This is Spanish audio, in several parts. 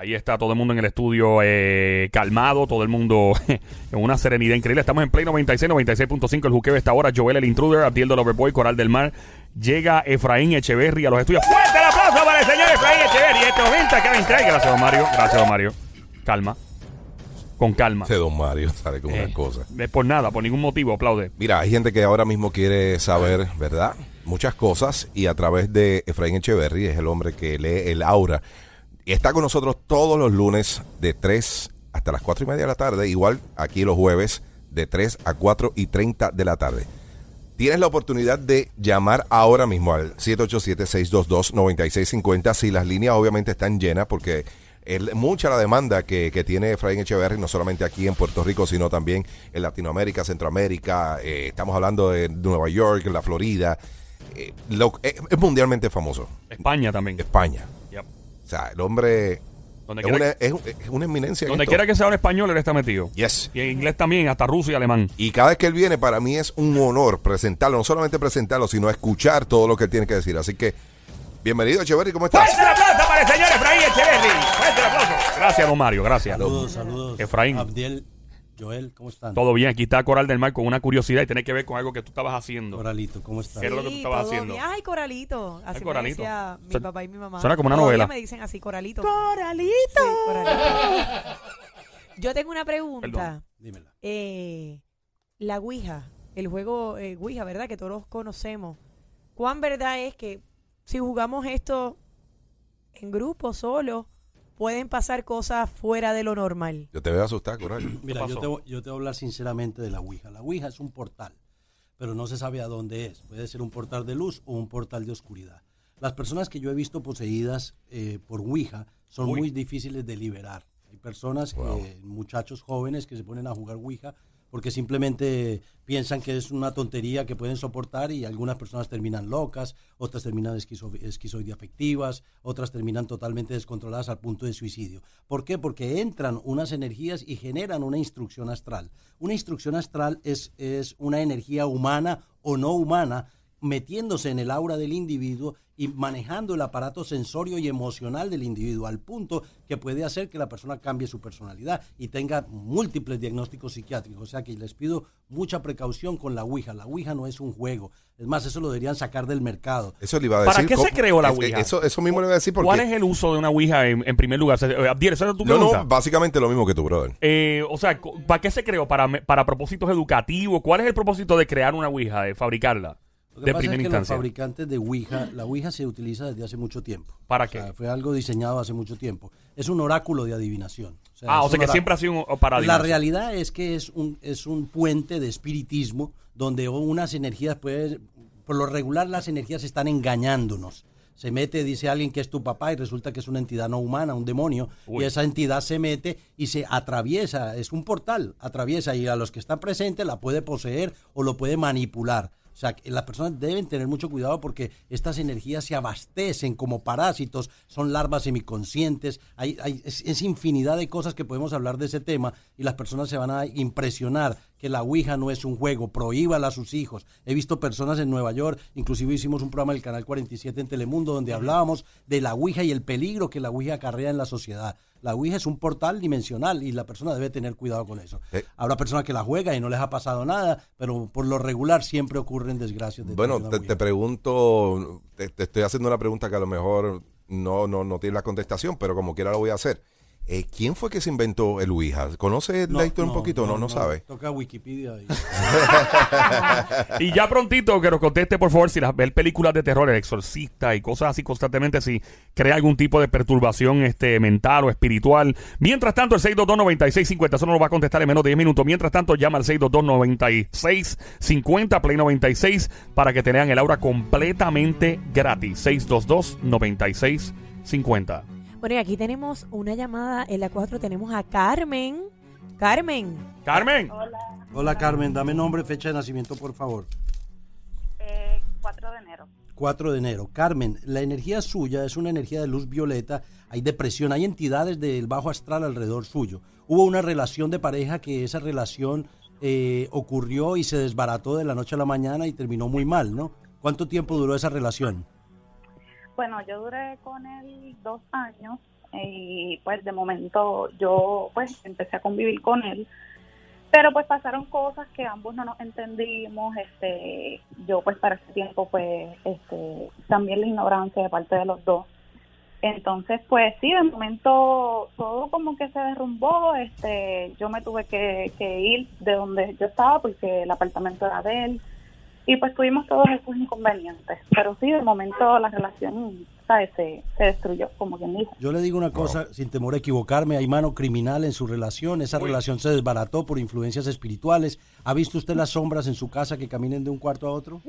Ahí está todo el mundo en el estudio eh, calmado, todo el mundo en una serenidad increíble. Estamos en Play 96, 96.5, el juqueo está ahora. Joel el Intruder, Abdiel del Overboy, Coral del Mar. Llega Efraín Echeverry a los estudios. ¡Fuerte el aplauso para el señor Efraín Echeverry! Este momento Kevin Craig. Gracias, don Mario. Gracias, don Mario. Calma. Con calma. Ese don Mario sale con Eh, una cosa. eh, por nada, por ningún motivo, aplaude. Mira, hay gente que ahora mismo quiere saber, ¿verdad? Muchas cosas y a través de Efraín Echeverry, es el hombre que lee el aura. Está con nosotros todos los lunes de 3 hasta las 4 y media de la tarde, igual aquí los jueves de 3 a 4 y 30 de la tarde. Tienes la oportunidad de llamar ahora mismo al 787-622-9650 si las líneas obviamente están llenas porque es mucha la demanda que, que tiene Efraín Echeverry, no solamente aquí en Puerto Rico, sino también en Latinoamérica, Centroamérica, eh, estamos hablando de Nueva York, la Florida, eh, lo- eh, es mundialmente famoso, España también. España. O sea, el hombre Donde es una, es, es una eminencia. en donde quiera que sea un español, él está metido. Yes. Y en inglés también, hasta ruso y alemán. Y cada vez que él viene, para mí es un honor presentarlo, no solamente presentarlo, sino escuchar todo lo que él tiene que decir. Así que, bienvenido, Echeverry, ¿cómo estás? ¡Fuerte el aplauso para el señor Efraín Echeverry! ¡Fuerte el aplauso! Gracias, don Mario, gracias. Saludos, saludos. Efraín. Abdiel, Joel, ¿cómo están? Todo bien, aquí está Coral del Mar con una curiosidad y tiene que ver con algo que tú estabas haciendo. Coralito, ¿cómo están? ¿Qué era lo que tú estabas todo haciendo? bien. Ay, Coralito. Así Ay, Coralito. me decía mi Suena- papá y mi mamá. suena como una Todavía novela. me dicen así, Coralito. ¡Coralito! Sí, Coralito. Yo tengo una pregunta. Perdón. Dímela. Eh, la Ouija, el juego eh, Ouija, ¿verdad? Que todos conocemos. ¿Cuán verdad es que si jugamos esto en grupo, solo, pueden pasar cosas fuera de lo normal? Yo te veo asustado, Coral. Mira, yo te, voy- yo te voy a hablar sinceramente de la Ouija. La Ouija es un portal, pero no se sabe a dónde es. Puede ser un portal de luz o un portal de oscuridad. Las personas que yo he visto poseídas eh, por Ouija son Uy. muy difíciles de liberar. Hay personas, que, muchachos jóvenes que se ponen a jugar Ouija porque simplemente piensan que es una tontería que pueden soportar y algunas personas terminan locas, otras terminan esquizo, esquizoide afectivas, otras terminan totalmente descontroladas al punto de suicidio. ¿Por qué? Porque entran unas energías y generan una instrucción astral. Una instrucción astral es, es una energía humana o no humana metiéndose en el aura del individuo y manejando el aparato sensorio y emocional del individuo al punto que puede hacer que la persona cambie su personalidad y tenga múltiples diagnósticos psiquiátricos. O sea que les pido mucha precaución con la Ouija. La Ouija no es un juego. Es más, eso lo deberían sacar del mercado. Eso le iba a ¿Para decir. qué se ¿cómo- creó la Ouija? Eso, eso mismo le iba a decir porque... ¿Cuál es el uso de una Ouija en, en primer lugar? Eh, Abdiel, ¿esa es tu No, pregunta? no, básicamente lo mismo que tú, brother. Eh, o sea, ¿para qué se creó? ¿Para, ¿Para propósitos educativos? ¿Cuál es el propósito de crear una Ouija, de fabricarla? Lo que De pasa es primera los instancia. fabricantes de Ouija, la Ouija se utiliza desde hace mucho tiempo. ¿Para O sea, qué? fue algo diseñado hace mucho tiempo. Es un oráculo de adivinación. Ah, o sea un que siempre ha sido un, para La realidad es que es un, es un puente de espiritismo donde unas energías pueden, por lo regular las energías están engañándonos. Se mete, dice alguien que es tu papá y resulta que es una entidad no humana, un demonio, Uy. y esa entidad se mete y se atraviesa, es un portal, atraviesa y a los que están presentes la puede poseer o lo puede manipular. O sea, que las personas deben tener mucho cuidado porque estas energías se abastecen como parásitos, son larvas semiconscientes, hay, hay- es, es infinidad de cosas que podemos hablar de ese tema y las personas se van a impresionar que la Ouija no es un juego, prohíbala a sus hijos. He visto personas en Nueva York, inclusive hicimos un programa del Canal 47 en Telemundo donde hablábamos de la Ouija y el peligro que la Ouija acarrea en la sociedad. La Ouija es un portal dimensional y la persona debe tener cuidado con eso. Eh. Habrá personas que la juegan y no les ha pasado nada, pero por lo regular siempre ocurren desgracias. Bueno, de una te, pregunto, te, te estoy haciendo una pregunta que a lo mejor no, no, no tiene la contestación, pero como quiera lo voy a hacer. Eh, ¿Quién fue que se inventó el Ouija? ¿Conoce la historia un poquito? No, no, sabe. Toca Wikipedia. ahí. Y ya prontito que nos conteste, por favor, si las ver películas de terror, el exorcista y cosas así constantemente, si crea algún tipo de perturbación este, mental o espiritual. Mientras tanto, el 622-9650, eso no lo va a contestar en menos de 10 minutos. Mientras tanto, llama al 622-9650, Play 96, para que te lean el aura completamente gratis. 622-9650. Bueno, y aquí tenemos una llamada en la 4. Tenemos a Carmen. Carmen. Carmen. Hola Carmen, dame nombre, fecha de nacimiento, por favor. Eh, 4 de enero. 4 de enero. Carmen, la energía suya es una energía de luz violeta, hay depresión, hay entidades del bajo astral alrededor suyo. Hubo una relación de pareja que esa relación eh, ocurrió y se desbarató de la noche a la mañana y terminó muy mal, ¿no? ¿Cuánto tiempo duró esa relación? Bueno, yo duré con él dos años y pues de momento yo pues empecé a convivir con él. Pero pues pasaron cosas que ambos no nos entendimos, este, yo pues para ese tiempo pues este, también la ignorancia de parte de los dos. Entonces pues sí, de momento todo como que se derrumbó, este, yo me tuve que, que ir de donde yo estaba porque el apartamento era de él y pues tuvimos todos esos inconvenientes. Pero sí, de momento la relación, ¿sabes? Se, se destruyó, como quien dice. Yo le digo una cosa, sin temor a equivocarme, hay mano criminal en su relación, esa relación se desbarató por influencias espirituales. ¿Ha visto usted las sombras en su casa que caminen de un cuarto a otro?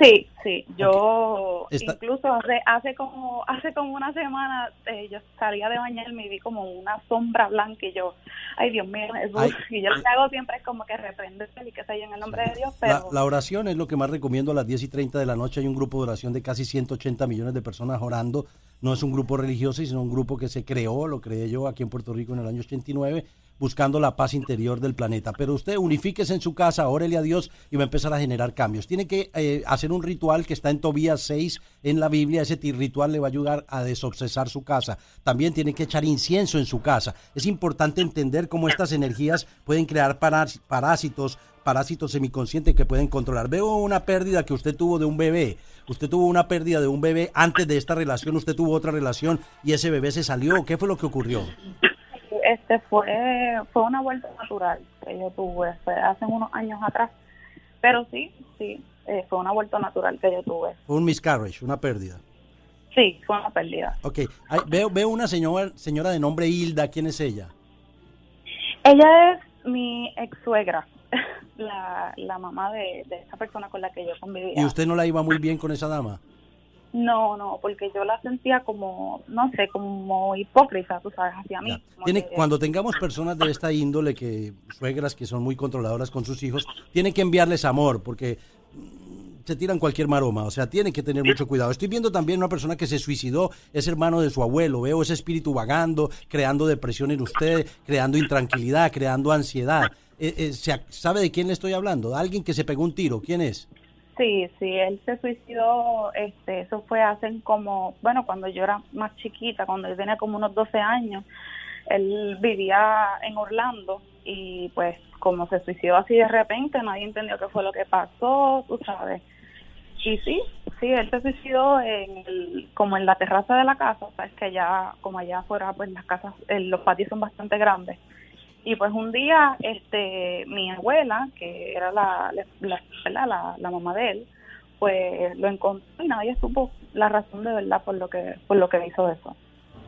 Sí, sí, yo Está- incluso hace, hace como hace como una semana eh, yo salía de bañarme y vi como una sombra blanca y yo, ay Dios mío, Jesús, Ay, y yo lo que hago siempre es como que reprender y que sé yo en el nombre de Dios, pero La, la oración es lo que más recomiendo a las 10 y 30 de la noche. Hay un grupo de oración de casi 180 millones de personas orando. No es un grupo religioso, sino un grupo que se creó, lo creé yo aquí en Puerto Rico en el año 89, buscando la paz interior del planeta. Pero usted unifíquese en su casa, órele a Dios y va a empezar a generar cambios. Tiene que eh, hacer un ritual que está en Tobías 6 en la Biblia. Ese ritual le va a ayudar a desobsesar su casa. También tiene que echar incienso en su casa. Es importante entender cómo estas energías pueden crear parás- parásitos, parásitos semiconscientes que pueden controlar. Veo una pérdida que usted tuvo de un bebé. Usted tuvo una pérdida de un bebé antes de esta relación, usted tuvo otra relación y ese bebé se salió. ¿Qué fue lo que ocurrió? Este fue fue una vuelta natural que yo tuve fue hace unos años atrás, pero sí, sí, eh, fue una vuelta natural que yo tuve. Fue un miscarriage, una pérdida. Sí, fue una pérdida. Ok, Ay, veo, veo una señora, señora de nombre Hilda. ¿Quién es ella? Ella es mi ex suegra, la, la mamá de, de esa persona con la que yo convivía. ¿Y usted no la iba muy bien con esa dama? No, no, porque yo la sentía como, no sé, como hipócrita, tú sabes, hacia mí. Tiene, que- cuando tengamos personas de esta índole, que suegras que son muy controladoras con sus hijos, tienen que enviarles amor, porque mm, se tiran cualquier maroma, o sea, tienen que tener mucho cuidado. Estoy viendo también una persona que se suicidó, es hermano de su abuelo, veo ese espíritu vagando, creando depresión en usted, creando intranquilidad, creando ansiedad. Eh, eh, ¿se- ¿Sabe de quién le estoy hablando? Alguien que se pegó un tiro, ¿quién es? Sí, sí, él se suicidó, este, eso fue hace como, bueno, cuando yo era más chiquita, cuando yo tenía como unos 12 años, él vivía en Orlando y pues como se suicidó así de repente, nadie entendió qué fue lo que pasó, tú sabes. Y sí, sí, él se suicidó en el, como en la terraza de la casa, sabes que allá, como allá afuera, pues las casas, eh, los patios son bastante grandes. Y pues un día, este, mi abuela, que era la, la, la, la mamá de él, pues lo encontró y nadie supo la razón de verdad por lo que, por lo que hizo eso.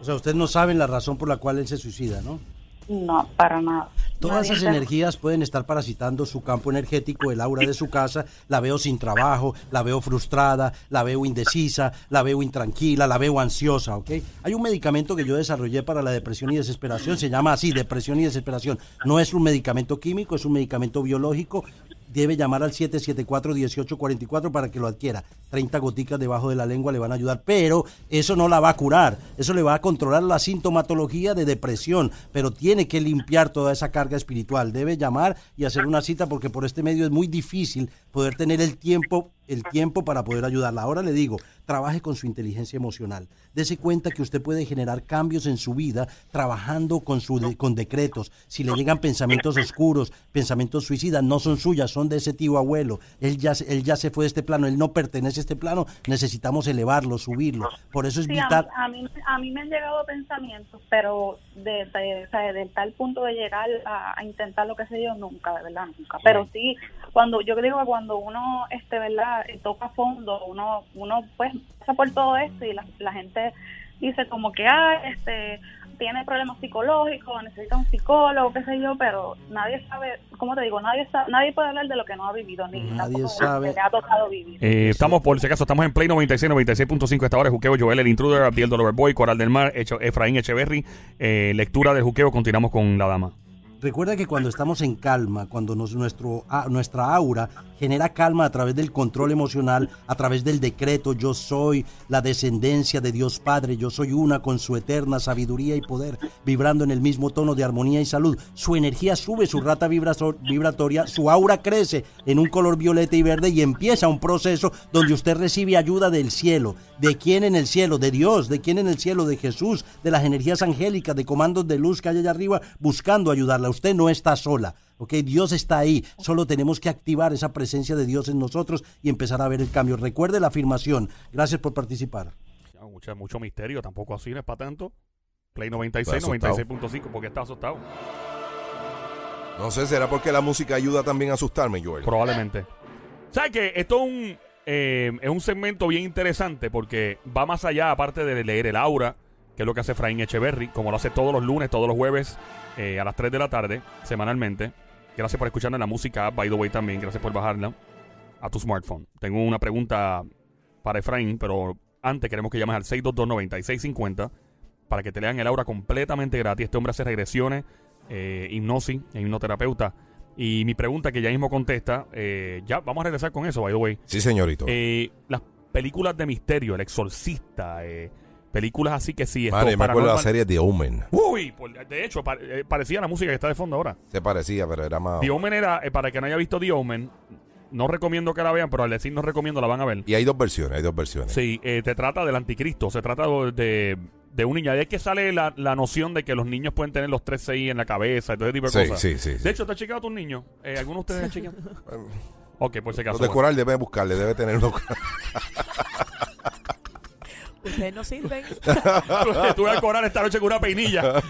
O sea, ustedes no saben la razón por la cual él se suicida, ¿no? No, para nada. Todas esas energías pueden estar parasitando su campo energético, el aura de su casa. La veo sin trabajo, la veo frustrada, la veo indecisa, la veo intranquila, la veo ansiosa, ¿ok? Hay un medicamento que yo desarrollé para la depresión y desesperación, se llama así, depresión y desesperación. No es un medicamento químico, es un medicamento biológico. Debe llamar al 774-1844 para que lo adquiera. 30 goticas debajo de la lengua le van a ayudar, pero eso no la va a curar. Eso le va a controlar la sintomatología de depresión, pero tiene que limpiar toda esa carga espiritual. Debe llamar y hacer una cita porque por este medio es muy difícil poder tener el tiempo el tiempo para poder ayudarla. Ahora le digo, trabaje con su inteligencia emocional. Dese cuenta que usted puede generar cambios en su vida trabajando con, su de- con decretos. Si le llegan pensamientos oscuros, pensamientos suicidas, no son suyas, son de ese tío abuelo. Él ya, se- él ya se fue de este plano, él no pertenece a este plano, necesitamos elevarlo, subirlo. Por eso es Sí, a, vital. mí, a, mí, a mí me han llegado pensamientos, pero de, de, tal punto de llegar a, a intentar lo que sé yo, nunca, de verdad, nunca. Pero sí, cuando yo digo que cuando uno, este, verdad, eh, toca a fondo, uno, uno pues pasa por todo esto y la, la gente dice como que, ah, este, tiene problemas psicológicos, necesita un psicólogo, qué sé yo, pero nadie sabe, como te digo, nadie sabe, nadie puede hablar de lo que no ha vivido, ni Nadie tampoco sabe. lo que le ha tocado vivir. Eh, estamos, por si acaso, estamos en Play 96, 96.5 esta hora. Juqueo, Joel, el intruder, Abdiel Boy, Coral del Mar, Echo- Efraín Echeverry. Eh, lectura del Juqueo, continuamos con la dama. Recuerda que cuando estamos en calma, cuando nuestro, nuestra aura genera calma a través del control emocional, a través del decreto, yo soy la descendencia de Dios Padre, yo soy una con su eterna sabiduría y poder, vibrando en el mismo tono de armonía y salud. Su energía sube, su rata vibratoria, su aura crece en un color violeta y verde y empieza un proceso donde usted recibe ayuda del cielo. ¿De quién en el cielo? De Dios. ¿De quién en el cielo? De Jesús, de las energías angélicas, de comandos de luz que hay allá arriba buscando ayudarla. Usted no está sola. ¿ok? Dios está ahí, solo tenemos que activar esa presencia de Dios en nosotros y empezar a ver el cambio. Recuerde la afirmación. Gracias por participar. Ya, mucho misterio, tampoco así, no es para tanto. Play 96, Estoy asustado. 96.5, porque está asustado. No sé, ¿será porque la música ayuda también a asustarme, Joel? Probablemente. ¿Sabes qué? Esto es un, eh, es un segmento bien interesante porque va más allá, aparte de leer el aura, que es lo que hace Efraín Echeverry, como lo hace todos los lunes, todos los jueves, eh, a las 3 de la tarde, semanalmente. Gracias por escucharnos la música, by the way, también. Gracias por bajarla a tu smartphone. Tengo una pregunta para Efraín, pero antes queremos que llames al 622-9650 para que te lean el aura completamente gratis. Este hombre hace regresiones, eh, hipnosis, es hipnoterapeuta. Y mi pregunta que ya mismo contesta, eh, ya vamos a regresar con eso, by the way. Sí, señorito. Eh, las películas de misterio, El Exorcista, eh, películas así que sí, Madre, me acuerdo de la serie The Omen. Uy, por- de hecho, pa- eh, parecía la música que está de fondo ahora. Se parecía, pero era más... The Omen era, eh, para el que no haya visto The Omen, no recomiendo que la vean, pero al decir no recomiendo la van a ver. Y hay dos versiones, hay dos versiones. Sí, eh, te trata del anticristo, se trata de, de un niño. Ahí es que sale la, la noción de que los niños pueden tener los tres CI en la cabeza y todo ese tipo de Sí, cosas. sí, sí, sí. De hecho, ¿te has chequeado a tus niños? Eh, ¿Alguno de ustedes han chequeado? ok, por si acaso. Los de bueno. Coral debe buscarle, debe tenerlo. Ustedes no sirven. Estuve al coral esta noche con una peinilla.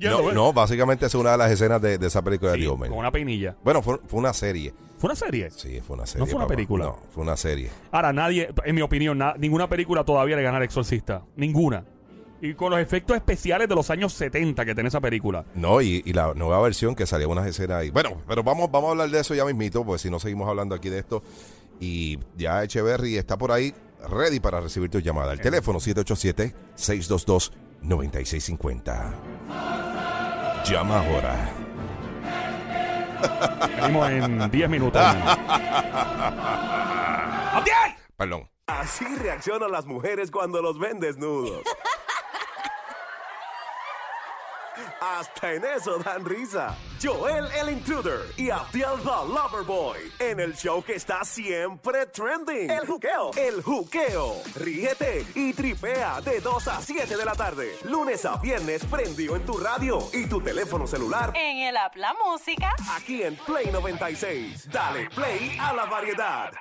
No, bueno. no, básicamente es una de las escenas de, de esa película Sí, de Omen. con una peinilla. Bueno, fue, fue una serie. ¿Fue una serie? Sí, fue una serie. ¿No fue una papá. película? No, fue una serie. Ahora, nadie, en mi opinión, na- ninguna película todavía le gana al Exorcista. Ninguna. Y con los efectos especiales de los años 70 que tiene esa película. No, y, y la nueva versión que salía unas escenas ahí. Bueno, pero vamos, vamos a hablar de eso ya mismito, porque si no seguimos hablando aquí de esto. Y ya Echeverry está por ahí, ready para recibir tu llamada. El teléfono 787-622-9650. Llama ahora. Venimos en 10 minutos. ¡Abdiel! Perdón. Así reaccionan las mujeres cuando los ven desnudos. Hasta en eso dan risa. Joel el Intruder y Abdiel the Loverboy en el show que está siempre trending. El juqueo. El juqueo. Ríete y tripea de 2 a 7 de la tarde. Lunes a viernes prendido en tu radio y tu teléfono celular. En el app La Música. Aquí en Play 96. Dale play a la variedad.